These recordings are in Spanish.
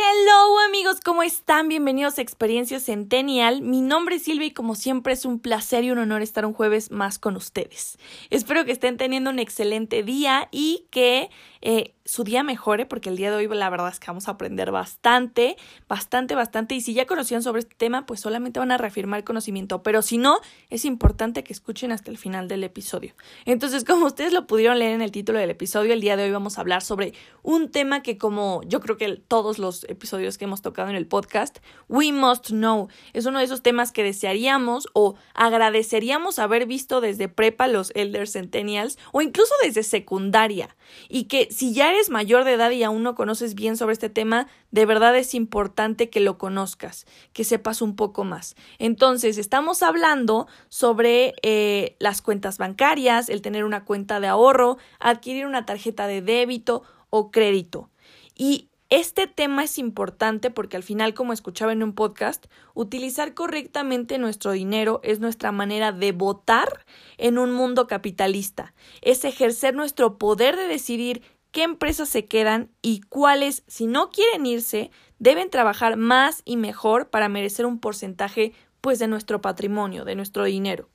Hello amigos, ¿cómo están? Bienvenidos a Experiencia Centennial. Mi nombre es Silvia y como siempre es un placer y un honor estar un jueves más con ustedes. Espero que estén teniendo un excelente día y que eh, su día mejore, porque el día de hoy la verdad es que vamos a aprender bastante, bastante, bastante. Y si ya conocían sobre este tema, pues solamente van a reafirmar conocimiento. Pero si no, es importante que escuchen hasta el final del episodio. Entonces, como ustedes lo pudieron leer en el título del episodio, el día de hoy vamos a hablar sobre un tema que como yo creo que todos los episodios que hemos tocado en el podcast, We Must Know, es uno de esos temas que desearíamos o agradeceríamos haber visto desde prepa los Elder Centennials o incluso desde secundaria. Y que si ya eres mayor de edad y aún no conoces bien sobre este tema, de verdad es importante que lo conozcas, que sepas un poco más. Entonces, estamos hablando sobre eh, las cuentas bancarias, el tener una cuenta de ahorro, adquirir una tarjeta de débito o crédito. Y este tema es importante porque al final, como escuchaba en un podcast, utilizar correctamente nuestro dinero es nuestra manera de votar en un mundo capitalista, es ejercer nuestro poder de decidir qué empresas se quedan y cuáles, si no quieren irse, deben trabajar más y mejor para merecer un porcentaje pues de nuestro patrimonio, de nuestro dinero.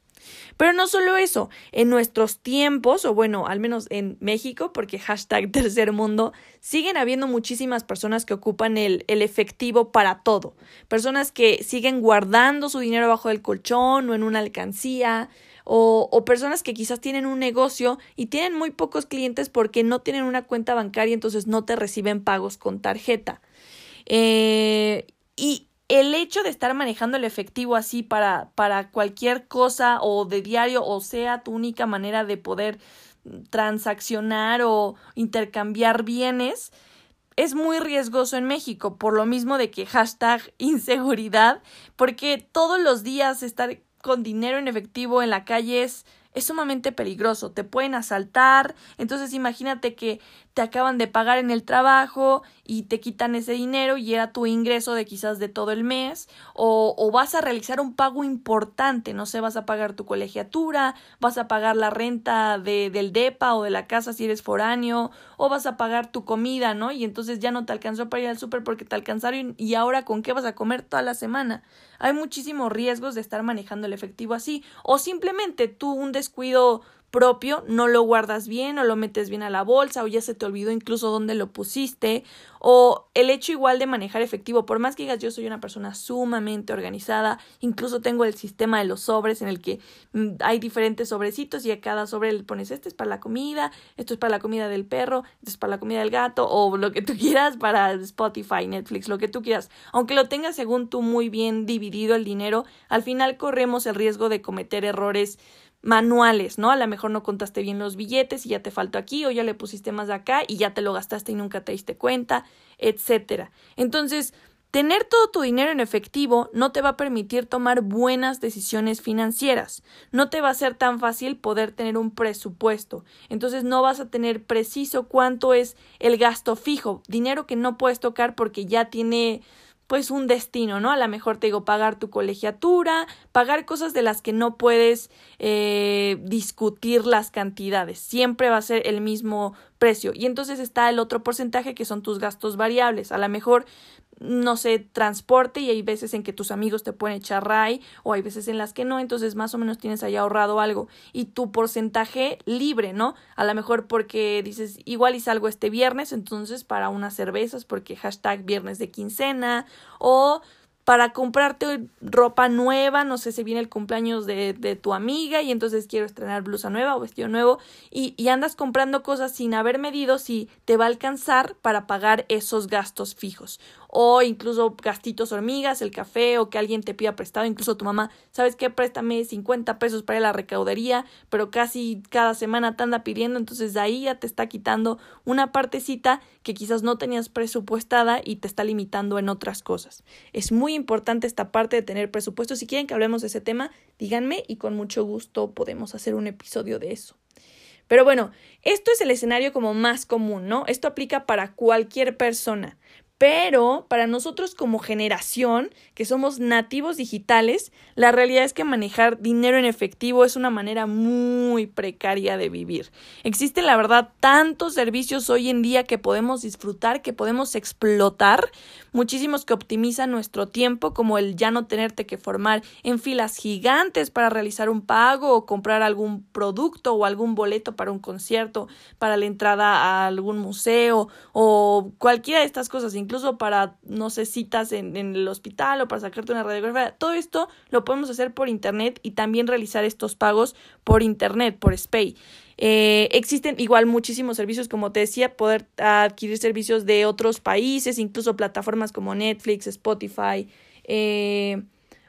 Pero no solo eso, en nuestros tiempos, o bueno, al menos en México, porque hashtag tercer mundo, siguen habiendo muchísimas personas que ocupan el, el efectivo para todo. Personas que siguen guardando su dinero bajo el colchón o en una alcancía, o, o, personas que quizás tienen un negocio y tienen muy pocos clientes porque no tienen una cuenta bancaria, entonces no te reciben pagos con tarjeta. Eh, y el hecho de estar manejando el efectivo así para, para cualquier cosa o de diario o sea tu única manera de poder transaccionar o intercambiar bienes, es muy riesgoso en México, por lo mismo de que hashtag inseguridad, porque todos los días estar con dinero en efectivo en la calle es sumamente peligroso, te pueden asaltar, entonces imagínate que te acaban de pagar en el trabajo y te quitan ese dinero y era tu ingreso de quizás de todo el mes o, o vas a realizar un pago importante, no sé, vas a pagar tu colegiatura, vas a pagar la renta de, del DEPA o de la casa si eres foráneo o vas a pagar tu comida, ¿no? Y entonces ya no te alcanzó para ir al súper porque te alcanzaron y ahora con qué vas a comer toda la semana. Hay muchísimos riesgos de estar manejando el efectivo así o simplemente tú un descuido propio, no lo guardas bien o lo metes bien a la bolsa o ya se te olvidó incluso dónde lo pusiste o el hecho igual de manejar efectivo, por más que digas yo soy una persona sumamente organizada, incluso tengo el sistema de los sobres en el que mm, hay diferentes sobrecitos y a cada sobre le pones este es para la comida, esto es para la comida del perro, esto es para la comida del gato o lo que tú quieras para Spotify, Netflix, lo que tú quieras. Aunque lo tengas según tú muy bien dividido el dinero, al final corremos el riesgo de cometer errores manuales, ¿no? A lo mejor no contaste bien los billetes y ya te faltó aquí o ya le pusiste más de acá y ya te lo gastaste y nunca te diste cuenta, etcétera. Entonces, tener todo tu dinero en efectivo no te va a permitir tomar buenas decisiones financieras. No te va a ser tan fácil poder tener un presupuesto. Entonces, no vas a tener preciso cuánto es el gasto fijo, dinero que no puedes tocar porque ya tiene pues un destino, ¿no? A lo mejor te digo pagar tu colegiatura, pagar cosas de las que no puedes eh, discutir las cantidades, siempre va a ser el mismo precio. Y entonces está el otro porcentaje que son tus gastos variables. A lo mejor no sé, transporte y hay veces en que tus amigos te pueden echar ray o hay veces en las que no, entonces más o menos tienes ahí ahorrado algo y tu porcentaje libre, ¿no? A lo mejor porque dices, igual y salgo este viernes, entonces para unas cervezas porque hashtag viernes de quincena o para comprarte ropa nueva, no sé si viene el cumpleaños de, de, tu amiga y entonces quiero estrenar blusa nueva o vestido nuevo y, y andas comprando cosas sin haber medido si te va a alcanzar para pagar esos gastos fijos o incluso gastitos hormigas, el café o que alguien te pida prestado, incluso tu mamá, ¿sabes qué? Préstame 50 pesos para la recaudería, pero casi cada semana te anda pidiendo, entonces de ahí ya te está quitando una partecita que quizás no tenías presupuestada y te está limitando en otras cosas. Es muy importante esta parte de tener presupuesto. Si quieren que hablemos de ese tema, díganme y con mucho gusto podemos hacer un episodio de eso. Pero bueno, esto es el escenario como más común, ¿no? Esto aplica para cualquier persona. Pero para nosotros como generación, que somos nativos digitales, la realidad es que manejar dinero en efectivo es una manera muy precaria de vivir. Existen, la verdad, tantos servicios hoy en día que podemos disfrutar, que podemos explotar, muchísimos que optimizan nuestro tiempo, como el ya no tenerte que formar en filas gigantes para realizar un pago o comprar algún producto o algún boleto para un concierto, para la entrada a algún museo o cualquiera de estas cosas, incluso para, no sé, citas en, en el hospital o para sacarte una radiografía. Todo esto lo podemos hacer por Internet y también realizar estos pagos por Internet, por SPAY. Eh, existen igual muchísimos servicios, como te decía, poder adquirir servicios de otros países, incluso plataformas como Netflix, Spotify, eh,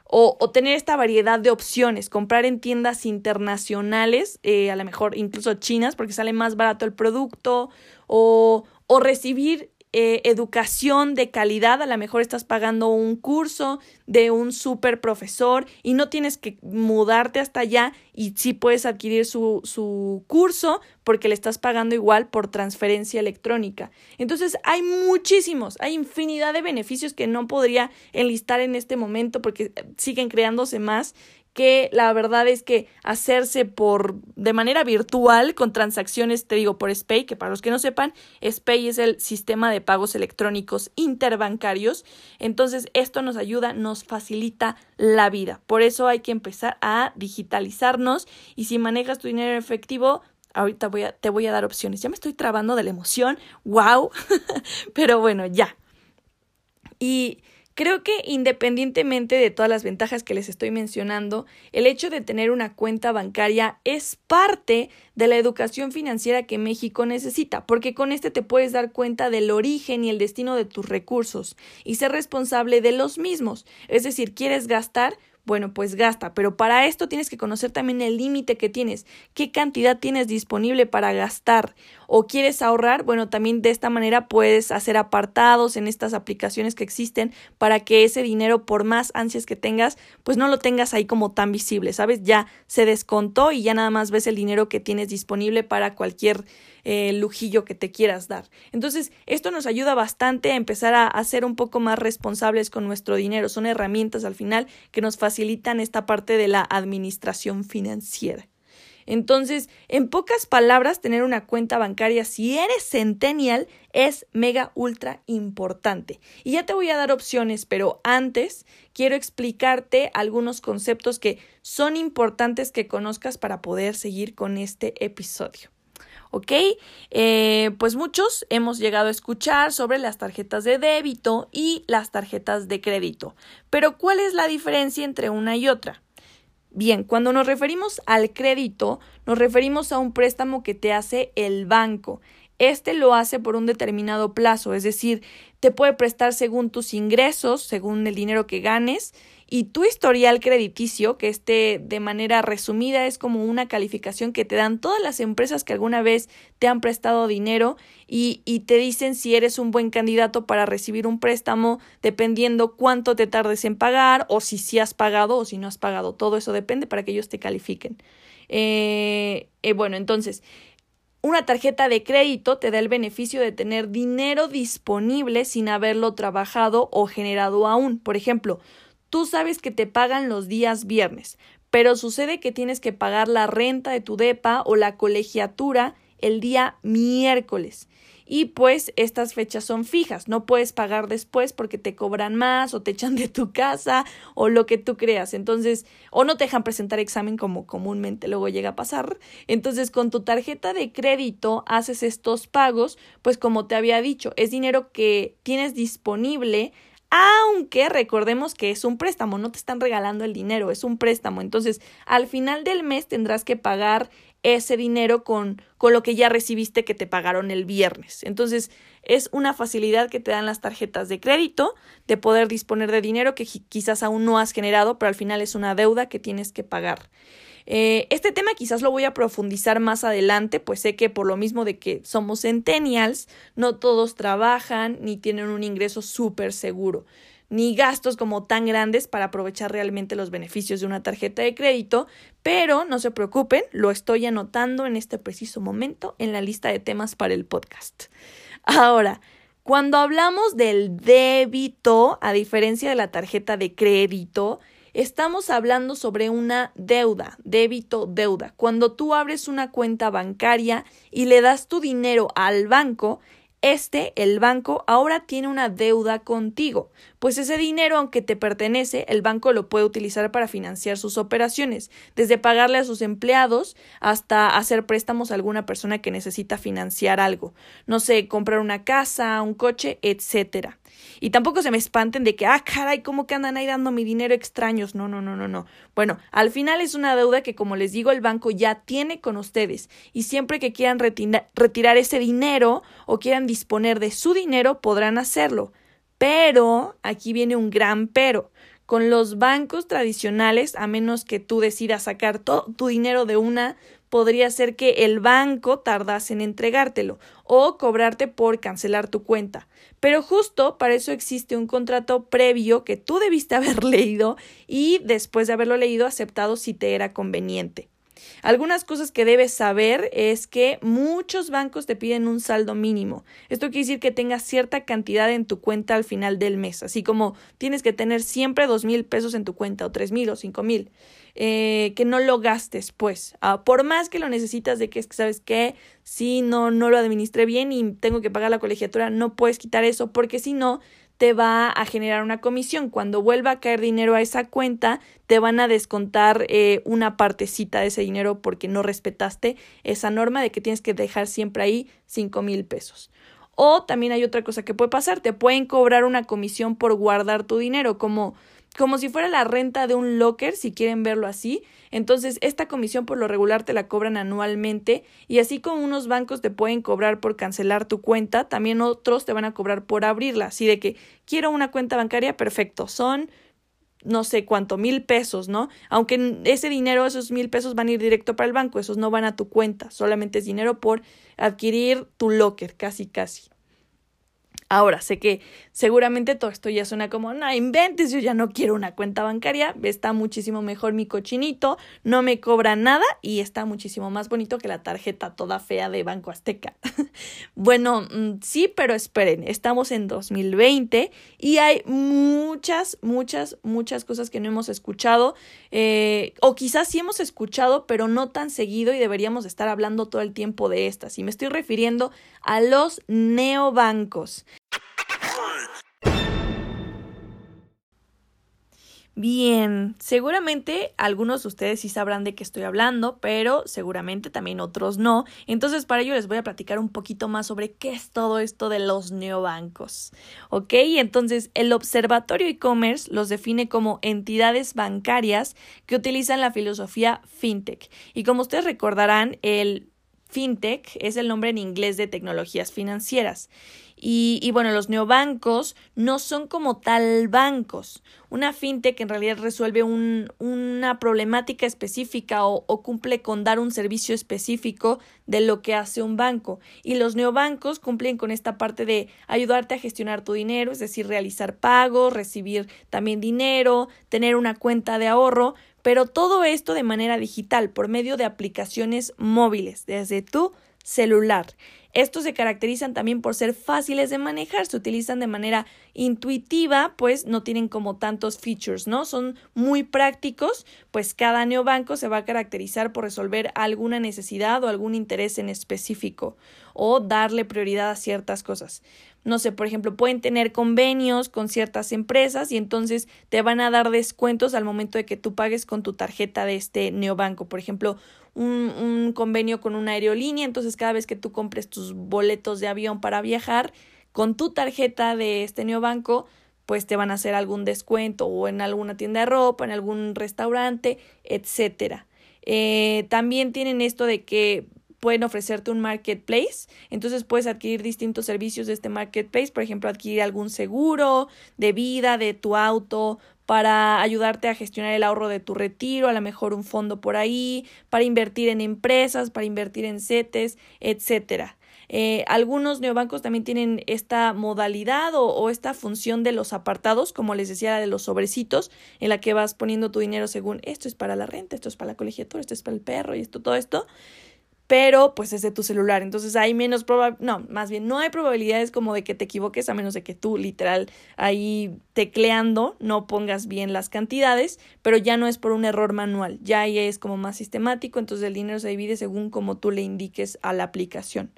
o, tener esta variedad de opciones, comprar en tiendas internacionales, eh, a lo mejor incluso chinas, porque sale más barato el producto, o recibir eh, educación de calidad, a lo mejor estás pagando un curso de un super profesor y no tienes que mudarte hasta allá y sí puedes adquirir su, su curso porque le estás pagando igual por transferencia electrónica. Entonces hay muchísimos, hay infinidad de beneficios que no podría enlistar en este momento porque siguen creándose más que la verdad es que hacerse por de manera virtual con transacciones, te digo, por SPAY, que para los que no sepan, SPAY es el sistema de pagos electrónicos interbancarios. Entonces, esto nos ayuda, nos facilita la vida. Por eso hay que empezar a digitalizarnos y si manejas tu dinero en efectivo, ahorita voy a, te voy a dar opciones. Ya me estoy trabando de la emoción. ¡Wow! Pero bueno, ya. Y Creo que independientemente de todas las ventajas que les estoy mencionando, el hecho de tener una cuenta bancaria es parte de la educación financiera que México necesita, porque con este te puedes dar cuenta del origen y el destino de tus recursos y ser responsable de los mismos. Es decir, quieres gastar, bueno, pues gasta, pero para esto tienes que conocer también el límite que tienes, qué cantidad tienes disponible para gastar o quieres ahorrar, bueno, también de esta manera puedes hacer apartados en estas aplicaciones que existen para que ese dinero, por más ansias que tengas, pues no lo tengas ahí como tan visible, ¿sabes? Ya se descontó y ya nada más ves el dinero que tienes disponible para cualquier eh, lujillo que te quieras dar. Entonces, esto nos ayuda bastante a empezar a, a ser un poco más responsables con nuestro dinero. Son herramientas al final que nos facilitan esta parte de la administración financiera. Entonces, en pocas palabras, tener una cuenta bancaria si eres centennial es mega ultra importante. Y ya te voy a dar opciones, pero antes quiero explicarte algunos conceptos que son importantes que conozcas para poder seguir con este episodio. ¿Ok? Eh, pues muchos hemos llegado a escuchar sobre las tarjetas de débito y las tarjetas de crédito. Pero ¿cuál es la diferencia entre una y otra? Bien, cuando nos referimos al crédito, nos referimos a un préstamo que te hace el banco. Este lo hace por un determinado plazo, es decir, te puede prestar según tus ingresos, según el dinero que ganes, y tu historial crediticio, que este de manera resumida es como una calificación que te dan todas las empresas que alguna vez te han prestado dinero y, y te dicen si eres un buen candidato para recibir un préstamo dependiendo cuánto te tardes en pagar o si sí has pagado o si no has pagado. Todo eso depende para que ellos te califiquen. Eh, eh, bueno, entonces, una tarjeta de crédito te da el beneficio de tener dinero disponible sin haberlo trabajado o generado aún. Por ejemplo, Tú sabes que te pagan los días viernes, pero sucede que tienes que pagar la renta de tu DEPA o la colegiatura el día miércoles. Y pues estas fechas son fijas, no puedes pagar después porque te cobran más o te echan de tu casa o lo que tú creas. Entonces, o no te dejan presentar examen como comúnmente luego llega a pasar. Entonces, con tu tarjeta de crédito haces estos pagos, pues como te había dicho, es dinero que tienes disponible aunque recordemos que es un préstamo, no te están regalando el dinero, es un préstamo. Entonces, al final del mes tendrás que pagar ese dinero con, con lo que ya recibiste que te pagaron el viernes. Entonces, es una facilidad que te dan las tarjetas de crédito de poder disponer de dinero que quizás aún no has generado, pero al final es una deuda que tienes que pagar. Eh, este tema quizás lo voy a profundizar más adelante, pues sé que por lo mismo de que somos centennials, no todos trabajan ni tienen un ingreso súper seguro ni gastos como tan grandes para aprovechar realmente los beneficios de una tarjeta de crédito, pero no se preocupen, lo estoy anotando en este preciso momento en la lista de temas para el podcast. Ahora, cuando hablamos del débito, a diferencia de la tarjeta de crédito, estamos hablando sobre una deuda, débito, deuda. Cuando tú abres una cuenta bancaria y le das tu dinero al banco, este, el banco, ahora tiene una deuda contigo, pues ese dinero, aunque te pertenece, el banco lo puede utilizar para financiar sus operaciones, desde pagarle a sus empleados hasta hacer préstamos a alguna persona que necesita financiar algo, no sé, comprar una casa, un coche, etcétera. Y tampoco se me espanten de que, ah, caray, ¿cómo que andan ahí dando mi dinero extraños? No, no, no, no, no. Bueno, al final es una deuda que, como les digo, el banco ya tiene con ustedes. Y siempre que quieran retirar ese dinero o quieran disponer de su dinero, podrán hacerlo. Pero, aquí viene un gran pero. Con los bancos tradicionales, a menos que tú decidas sacar todo tu dinero de una podría ser que el banco tardase en entregártelo o cobrarte por cancelar tu cuenta. Pero justo para eso existe un contrato previo que tú debiste haber leído y después de haberlo leído aceptado si te era conveniente. Algunas cosas que debes saber es que muchos bancos te piden un saldo mínimo. Esto quiere decir que tengas cierta cantidad en tu cuenta al final del mes, así como tienes que tener siempre dos mil pesos en tu cuenta o tres mil o cinco mil. Eh, que no lo gastes, pues. Ah, por más que lo necesitas de que es que, ¿sabes qué? Si no, no lo administré bien y tengo que pagar la colegiatura, no puedes quitar eso porque si no, te va a generar una comisión. Cuando vuelva a caer dinero a esa cuenta, te van a descontar eh, una partecita de ese dinero porque no respetaste esa norma de que tienes que dejar siempre ahí cinco mil pesos. O también hay otra cosa que puede pasar, te pueden cobrar una comisión por guardar tu dinero, como como si fuera la renta de un locker, si quieren verlo así. Entonces, esta comisión por lo regular te la cobran anualmente y así como unos bancos te pueden cobrar por cancelar tu cuenta, también otros te van a cobrar por abrirla. Así de que quiero una cuenta bancaria, perfecto. Son no sé cuánto, mil pesos, ¿no? Aunque ese dinero, esos mil pesos van a ir directo para el banco, esos no van a tu cuenta, solamente es dinero por adquirir tu locker, casi, casi. Ahora, sé que seguramente todo esto ya suena como, no inventes, yo ya no quiero una cuenta bancaria, está muchísimo mejor mi cochinito, no me cobra nada y está muchísimo más bonito que la tarjeta toda fea de Banco Azteca. bueno, mm, sí, pero esperen, estamos en 2020 y hay muchas, muchas, muchas cosas que no hemos escuchado, eh, o quizás sí hemos escuchado, pero no tan seguido y deberíamos estar hablando todo el tiempo de estas. Y me estoy refiriendo a los neobancos. Bien, seguramente algunos de ustedes sí sabrán de qué estoy hablando, pero seguramente también otros no. Entonces, para ello les voy a platicar un poquito más sobre qué es todo esto de los neobancos. ¿Ok? Entonces, el Observatorio e-commerce los define como entidades bancarias que utilizan la filosofía fintech. Y como ustedes recordarán, el fintech es el nombre en inglés de tecnologías financieras. Y, bueno, los neobancos no son como tal bancos. Una fintech en realidad resuelve una problemática específica o, o, cumple con dar un servicio específico de lo que hace un banco. Y los neobancos cumplen con esta parte de ayudarte a gestionar tu dinero, es decir, realizar pagos, recibir también dinero, tener una cuenta de ahorro, pero todo esto de manera digital por medio de aplicaciones móviles desde tu celular. Estos se caracterizan también por ser fáciles de manejar, se utilizan de manera intuitiva, pues no tienen como tantos features, ¿no? Son muy prácticos, pues cada neobanco se va a caracterizar por resolver alguna necesidad o algún interés en específico o darle prioridad a ciertas cosas. No sé, por ejemplo, pueden tener convenios con ciertas empresas y entonces te van a dar descuentos al momento de que tú pagues con tu tarjeta de este neobanco. Por ejemplo, un, un convenio con una aerolínea, entonces cada vez que tú compres tus boletos de avión para viajar, con tu tarjeta de este neobanco, pues te van a hacer algún descuento o en alguna tienda de ropa, en algún restaurante, etcétera. Eh, también tienen esto de que pueden ofrecerte un marketplace, entonces puedes adquirir distintos servicios de este marketplace, por ejemplo, adquirir algún seguro de vida de tu auto para ayudarte a gestionar el ahorro de tu retiro, a lo mejor un fondo por ahí, para invertir en empresas, para invertir en CETES, etcétera. Eh, algunos neobancos también tienen esta modalidad o, o, esta función de los apartados, como les decía, de los sobrecitos, en la que vas poniendo tu dinero según esto es para la renta, esto es para la colegiatura, esto es para el perro y esto, todo esto pero pues es de tu celular. Entonces hay menos probabilidades, no, más bien no hay probabilidades como de que te equivoques a menos de que tú literal ahí tecleando no pongas bien las cantidades, pero ya no es por un error manual, ya ahí es como más sistemático, entonces el dinero se divide según como tú le indiques a la aplicación.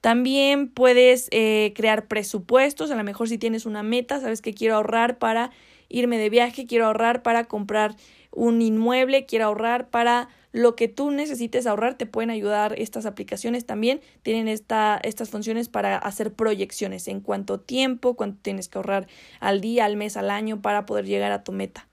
También puedes eh, crear presupuestos, a lo mejor si tienes una meta, sabes que quiero ahorrar para irme de viaje, quiero ahorrar para comprar un inmueble, quiero ahorrar para lo que tú necesites ahorrar, te pueden ayudar estas aplicaciones también. Tienen esta, estas funciones para hacer proyecciones en cuánto tiempo, cuánto tienes que ahorrar al día, al mes, al año para poder llegar a tu meta.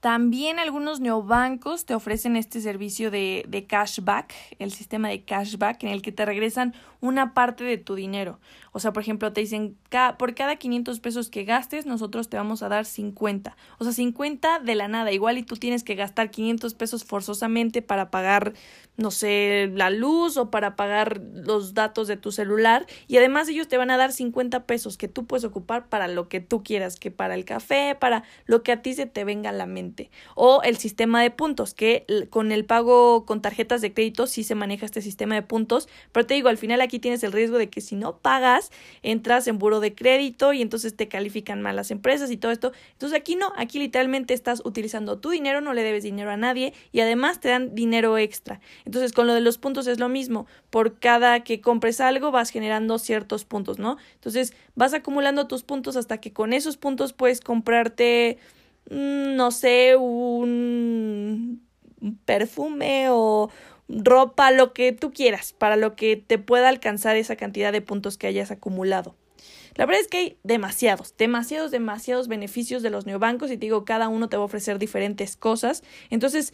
También algunos neobancos te ofrecen este servicio de, de, cashback, el sistema de cashback, en el que te regresan una parte de tu dinero. O sea, por ejemplo, te dicen, por cada 500 pesos que gastes, nosotros te vamos a dar 50. O sea, 50 de la nada. Igual y tú tienes que gastar 500 pesos forzosamente para pagar, no sé, la luz o para pagar los datos de tu celular. Y además ellos te van a dar 50 pesos que tú puedes ocupar para lo que tú quieras, que para el café, para lo que a ti se te venga a la mente. O el sistema de puntos, que con el pago con tarjetas de crédito sí se maneja este sistema de puntos. Pero te digo, al final aquí tienes el riesgo de que si no pagas, entras en buro de crédito y entonces te califican mal las empresas y todo esto. Entonces aquí no, aquí literalmente estás utilizando tu dinero, no le debes dinero a nadie y además te dan dinero extra. Entonces con lo de los puntos es lo mismo, por cada que compres algo vas generando ciertos puntos, ¿no? Entonces vas acumulando tus puntos hasta que con esos puntos puedes comprarte, mm, no sé, un perfume o ropa, lo que tú quieras, para lo que te pueda alcanzar esa cantidad de puntos que hayas acumulado. La verdad es que hay demasiados, demasiados, demasiados beneficios de los neobancos y te digo, cada uno te va a ofrecer diferentes cosas. Entonces,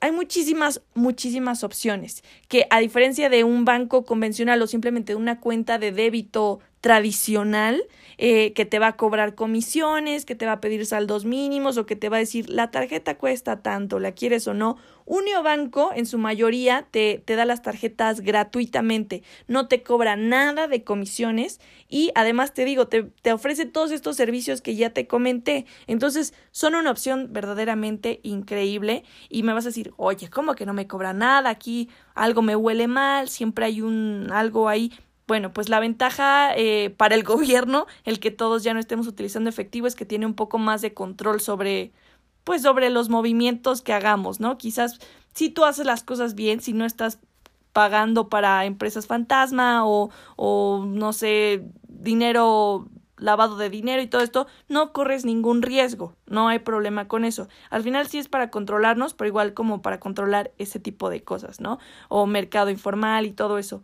hay muchísimas, muchísimas opciones que a diferencia de un banco convencional o simplemente una cuenta de débito tradicional eh, que te va a cobrar comisiones, que te va a pedir saldos mínimos o que te va a decir la tarjeta cuesta tanto, la quieres o no. Uniobanco en su mayoría te, te da las tarjetas gratuitamente, no te cobra nada de comisiones y además te digo, te, te ofrece todos estos servicios que ya te comenté. Entonces son una opción verdaderamente increíble y me vas a decir, oye, ¿cómo que no me cobra nada? Aquí algo me huele mal, siempre hay un algo ahí bueno, pues la ventaja eh, para el gobierno, el que todos ya no estemos utilizando efectivo, es que tiene un poco más de control sobre, pues sobre los movimientos que hagamos, ¿no? Quizás si tú haces las cosas bien, si no estás pagando para empresas fantasma o, o no sé, dinero lavado de dinero y todo esto, no corres ningún riesgo, no hay problema con eso. Al final sí es para controlarnos, pero igual como para controlar ese tipo de cosas, ¿no? O mercado informal y todo eso.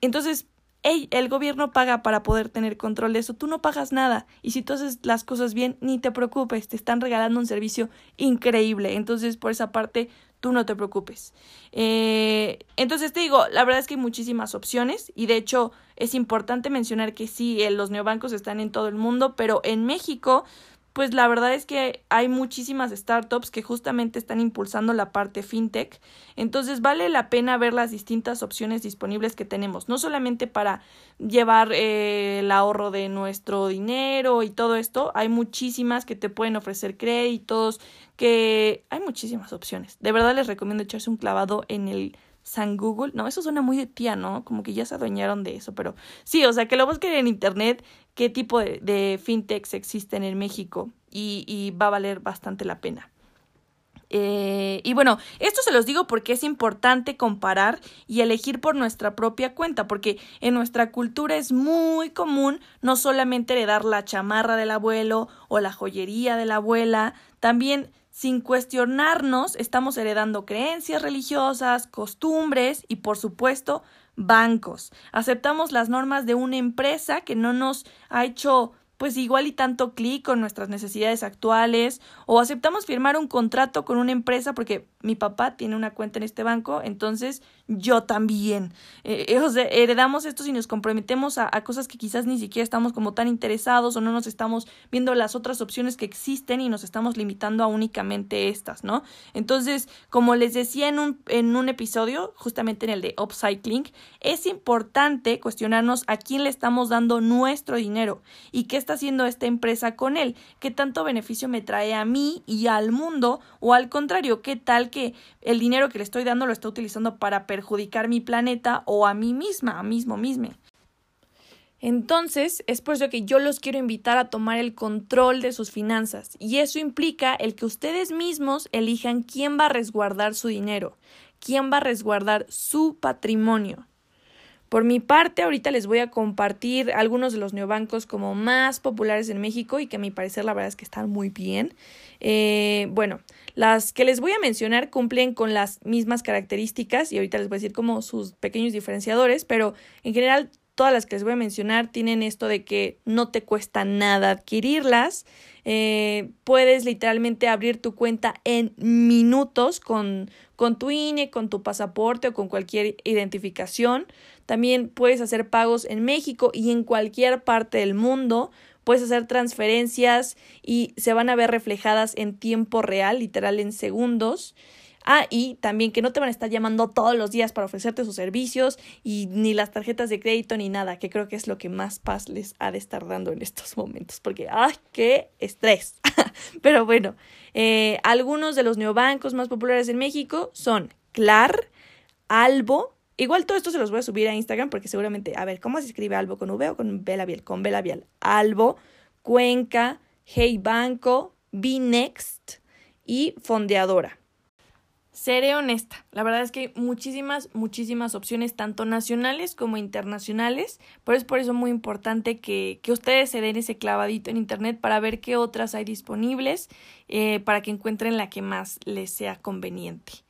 Entonces, el gobierno paga para poder tener control de eso, tú no pagas nada y si tú haces las cosas bien, ni te preocupes, te están regalando un servicio increíble, entonces por esa parte tú no te preocupes. Eh, entonces te digo, la verdad es que hay muchísimas opciones y de hecho es importante mencionar que sí, los neobancos están en todo el mundo, pero en México pues la verdad es que hay muchísimas startups que justamente están impulsando la parte fintech. Entonces vale la pena ver las distintas opciones disponibles que tenemos, no solamente para llevar eh, el ahorro de nuestro dinero y todo esto, hay muchísimas que te pueden ofrecer créditos, que hay muchísimas opciones. De verdad les recomiendo echarse un clavado en el San Google. No, eso suena muy de tía, ¿no? Como que ya se adueñaron de eso, pero sí, o sea, que lo busquen en internet qué tipo de, fintechs existen en México y, y va a valer bastante la pena. Eh, y bueno, esto se los digo porque es importante comparar y elegir por nuestra propia cuenta, porque en nuestra cultura es muy común no solamente heredar la chamarra del abuelo o la joyería de la abuela, también sin cuestionarnos estamos heredando creencias religiosas, costumbres y por supuesto bancos. Aceptamos las normas de una empresa que no nos ha hecho pues igual y tanto clic con nuestras necesidades actuales o aceptamos firmar un contrato con una empresa porque mi papá tiene una cuenta en este banco, entonces yo también. Eh, eh heredamos esto y nos comprometemos a, a, cosas que quizás ni siquiera estamos como tan interesados o no nos estamos viendo las otras opciones que existen y nos estamos limitando a únicamente estas, ¿no? Entonces, como les decía en un, en un episodio, justamente en el de upcycling, es importante cuestionarnos a quién le estamos dando nuestro dinero y qué está haciendo esta empresa con él, qué tanto beneficio me trae a mí y al mundo o al contrario, qué tal que el dinero que le estoy dando lo está utilizando para perjudicar mi planeta o a mí misma, a mismo mismo. Entonces, es por eso que yo los quiero invitar a tomar el control de sus finanzas y eso implica el que ustedes mismos elijan quién va a resguardar su dinero, quién va a resguardar su patrimonio. Por mi parte, ahorita les voy a compartir algunos de los neobancos como más populares en México y que a mi parecer la verdad es que están muy bien. Eh, bueno, las que les voy a mencionar cumplen con las mismas características y ahorita les voy a decir como sus pequeños diferenciadores, pero en general todas las que les voy a mencionar tienen esto de que no te cuesta nada adquirirlas. Eh, puedes literalmente abrir tu cuenta en minutos con, con tu INE, con tu pasaporte o con cualquier identificación. También puedes hacer pagos en México y en cualquier parte del mundo. Puedes hacer transferencias y se van a ver reflejadas en tiempo real, literal en segundos. Ah, y también que no te van a estar llamando todos los días para ofrecerte sus servicios y ni las tarjetas de crédito ni nada, que creo que es lo que más paz les ha de estar dando en estos momentos, porque ¡ay, qué estrés! Pero bueno, eh, algunos de los neobancos más populares en México son Clar, Albo, Igual todo esto se los voy a subir a Instagram porque seguramente, a ver, ¿cómo se escribe Albo con V o con B labial? Con B labial. Albo, Cuenca, Hey Banco, Next y Fondeadora. Seré honesta, la verdad es que hay muchísimas, muchísimas opciones, tanto nacionales como internacionales, pero es por eso muy importante que, que ustedes se den ese clavadito en Internet para ver qué otras hay disponibles, eh, para que encuentren la que más les sea conveniente.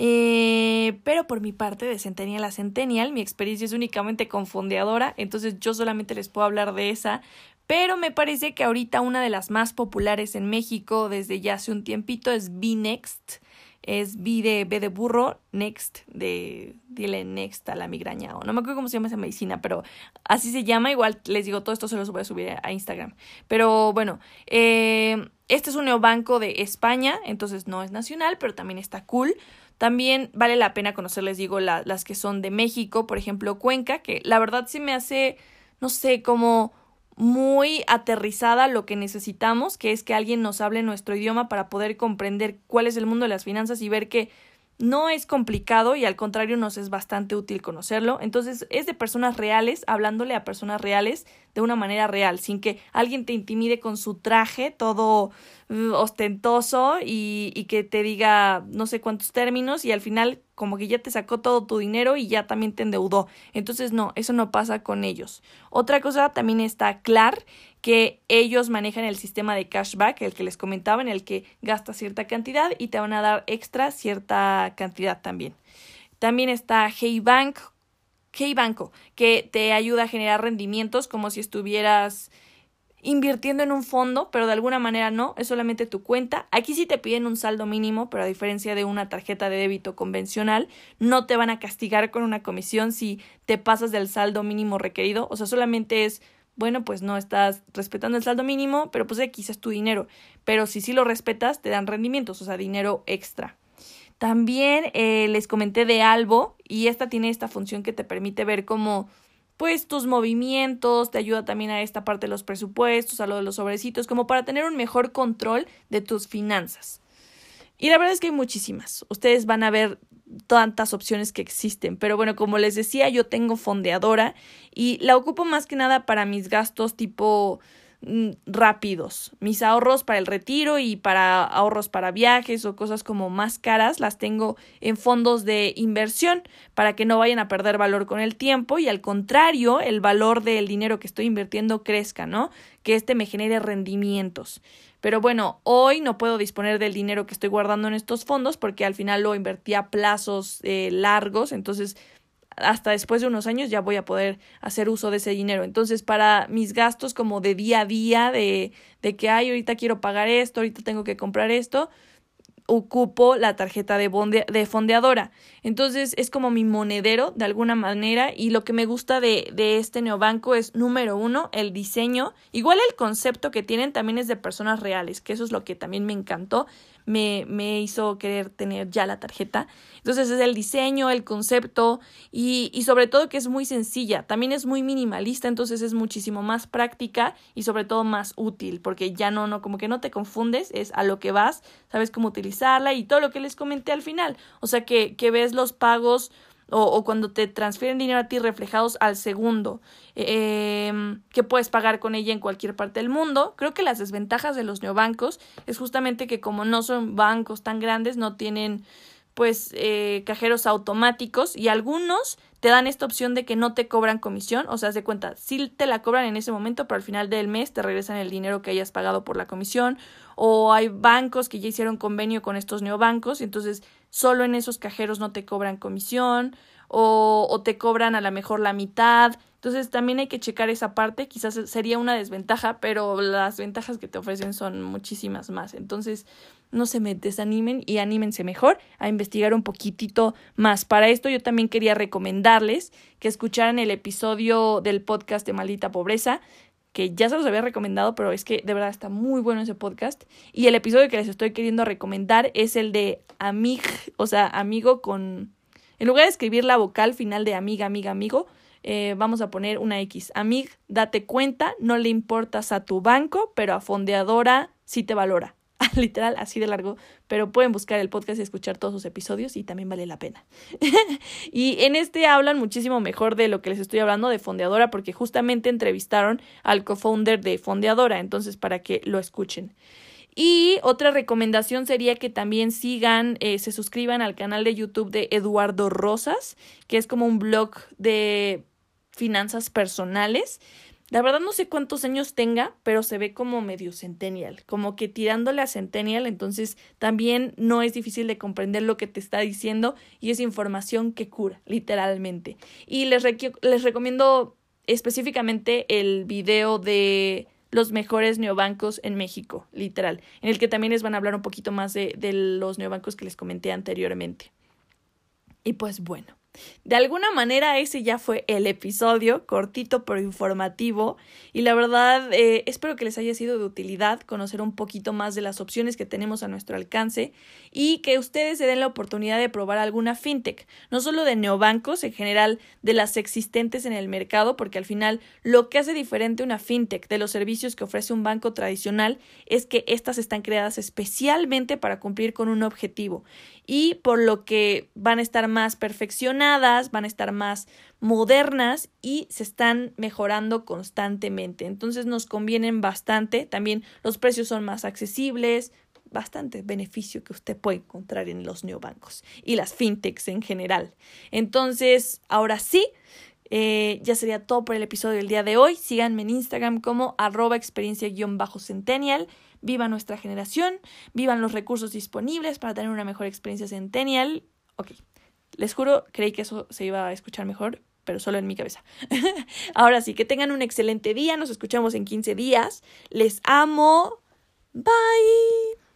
Eh, pero por mi parte, de Centennial a Centennial, mi experiencia es únicamente con fondeadora, entonces yo solamente les puedo hablar de esa, pero me parece que ahorita una de las más populares en México desde ya hace un tiempito es Next es B de, B de burro, next, de dile next a la migraña, o no me acuerdo cómo se llama esa medicina, pero así se llama, igual les digo, todo esto se los voy a subir a Instagram. Pero bueno, eh, este es un neobanco de España, entonces no es nacional, pero también está cool. También vale la pena conocer, les digo, las que son de México, por ejemplo, Cuenca, que la verdad sí me hace, no sé, como muy aterrizada lo que necesitamos, que es que alguien nos hable nuestro idioma para poder comprender cuál es el mundo de las finanzas y ver que no es complicado y al contrario nos es bastante útil conocerlo. Entonces es de personas reales, hablándole a personas reales de una manera real, sin que alguien te intimide con su traje todo uh, ostentoso y, y que te diga no sé cuántos términos y al final como que ya te sacó todo tu dinero y ya también te endeudó. Entonces no, eso no pasa con ellos. Otra cosa también está clar que ellos manejan el sistema de cashback, el que les comentaba, en el que gastas cierta cantidad y te van a dar extra cierta cantidad también. También está Hey Bank, Hey Banco, que te ayuda a generar rendimientos como si estuvieras invirtiendo en un fondo, pero de alguna manera no, es solamente tu cuenta. Aquí sí te piden un saldo mínimo, pero a diferencia de una tarjeta de débito convencional, no te van a castigar con una comisión si te pasas del saldo mínimo requerido, o sea, solamente es bueno, pues no estás respetando el saldo mínimo, pero pues X es tu dinero. Pero si sí lo respetas, te dan rendimientos, o sea, dinero extra. También eh, les comenté de Albo y esta tiene esta función que te permite ver cómo pues tus movimientos, te ayuda también a esta parte de los presupuestos, a lo de los sobrecitos, como para tener un mejor control de tus finanzas. Y la verdad es que hay muchísimas. Ustedes van a ver tantas opciones que existen. Pero bueno, como les decía, yo tengo fondeadora y la ocupo más que nada para mis gastos tipo rápidos. Mis ahorros para el retiro y para ahorros para viajes o cosas como más caras las tengo en fondos de inversión para que no vayan a perder valor con el tiempo y al contrario, el valor del dinero que estoy invirtiendo crezca, ¿no? Que este me genere rendimientos. Pero bueno, hoy no puedo disponer del dinero que estoy guardando en estos fondos porque al final lo invertí a plazos eh, largos, entonces hasta después de unos años ya voy a poder hacer uso de ese dinero. Entonces, para mis gastos como de día a día, de, de que, ay, ahorita quiero pagar esto, ahorita tengo que comprar esto, ocupo la tarjeta de, de fondeadora. Entonces es como mi monedero de alguna manera y lo que me gusta de, de este neobanco es número uno, el diseño. Igual el concepto que tienen también es de personas reales, que eso es lo que también me encantó me, me hizo querer tener ya la tarjeta. Entonces es el diseño, el concepto y, y sobre todo que es muy sencilla. También es muy minimalista, entonces es muchísimo más práctica y sobre todo más útil, porque ya no, no, como que no te confundes, es a lo que vas, sabes cómo utilizarla y todo lo que les comenté al final. O sea que, que ves los pagos o, o, cuando te transfieren dinero a ti reflejados al segundo, eh, que puedes pagar con ella en cualquier parte del mundo. Creo que las desventajas de los neobancos es justamente que como no son bancos tan grandes, no tienen pues eh, cajeros automáticos y algunos te dan esta opción de que no te cobran comisión, o sea, se cuenta, sí te la cobran en ese momento, pero al final del mes te regresan el dinero que hayas pagado por la comisión, o hay bancos que ya hicieron convenio con estos neobancos, y entonces solo en esos cajeros no te cobran comisión, o, o te cobran a lo mejor la mitad, entonces también hay que checar esa parte, quizás sería una desventaja, pero las ventajas que te ofrecen son muchísimas más. Entonces no se me desanimen y anímense mejor a investigar un poquitito más. Para esto yo también quería recomendarles que escucharan el episodio del podcast de Maldita Pobreza que ya se los había recomendado, pero es que de verdad está muy bueno ese podcast. Y el episodio que les estoy queriendo recomendar es el de Amig, o sea, amigo con... En lugar de escribir la vocal final de amiga, amiga, amigo, eh, vamos a poner una X. Amig, date cuenta, no le importas a tu banco, pero a fondeadora sí te valora. Literal, así de largo, pero pueden buscar el podcast y escuchar todos sus episodios y también vale la pena. y en este hablan muchísimo mejor de lo que les estoy hablando de Fondeadora, porque justamente entrevistaron al co-founder de Fondeadora, entonces para que lo escuchen. Y otra recomendación sería que también sigan, eh, se suscriban al canal de YouTube de Eduardo Rosas, que es como un blog de finanzas personales. La verdad no sé cuántos años tenga, pero se ve como medio centennial, como que tirándole a centennial, entonces también no es difícil de comprender lo que te está diciendo y es información que cura, literalmente. Y les, les recomiendo específicamente el video de los mejores neobancos en México, literal, en el que también les van a hablar un poquito más de, de los neobancos que les comenté anteriormente. Y pues bueno, de alguna manera ese ya fue el episodio, cortito pero informativo, y la verdad eh, espero que les haya sido de utilidad conocer un poquito más de las opciones que tenemos a nuestro alcance y que ustedes se den la oportunidad de probar alguna fintech, no solo de neobancos, en general de las existentes en el mercado, porque al final lo que hace diferente una fintech de los servicios que ofrece un banco tradicional es que éstas están creadas especialmente para cumplir con un objetivo y por lo que van a estar más perfeccionadas, van a estar más modernas y se están mejorando constantemente. Entonces nos convienen bastante, también los precios son más accesibles, bastante beneficio que usted puede encontrar en los neobancos y las fintechs en general. Entonces, ahora sí, eh, ya sería todo por el episodio del día de hoy. Síganme en Instagram como arroba experiencia-centennial viva nuestra generación, vivan los recursos disponibles para tener una mejor experiencia centennial. Ok, les juro, creí que eso se iba a escuchar mejor, pero solo en mi cabeza. Ahora sí, que tengan un excelente día, nos escuchamos en 15 días. Les amo. Bye.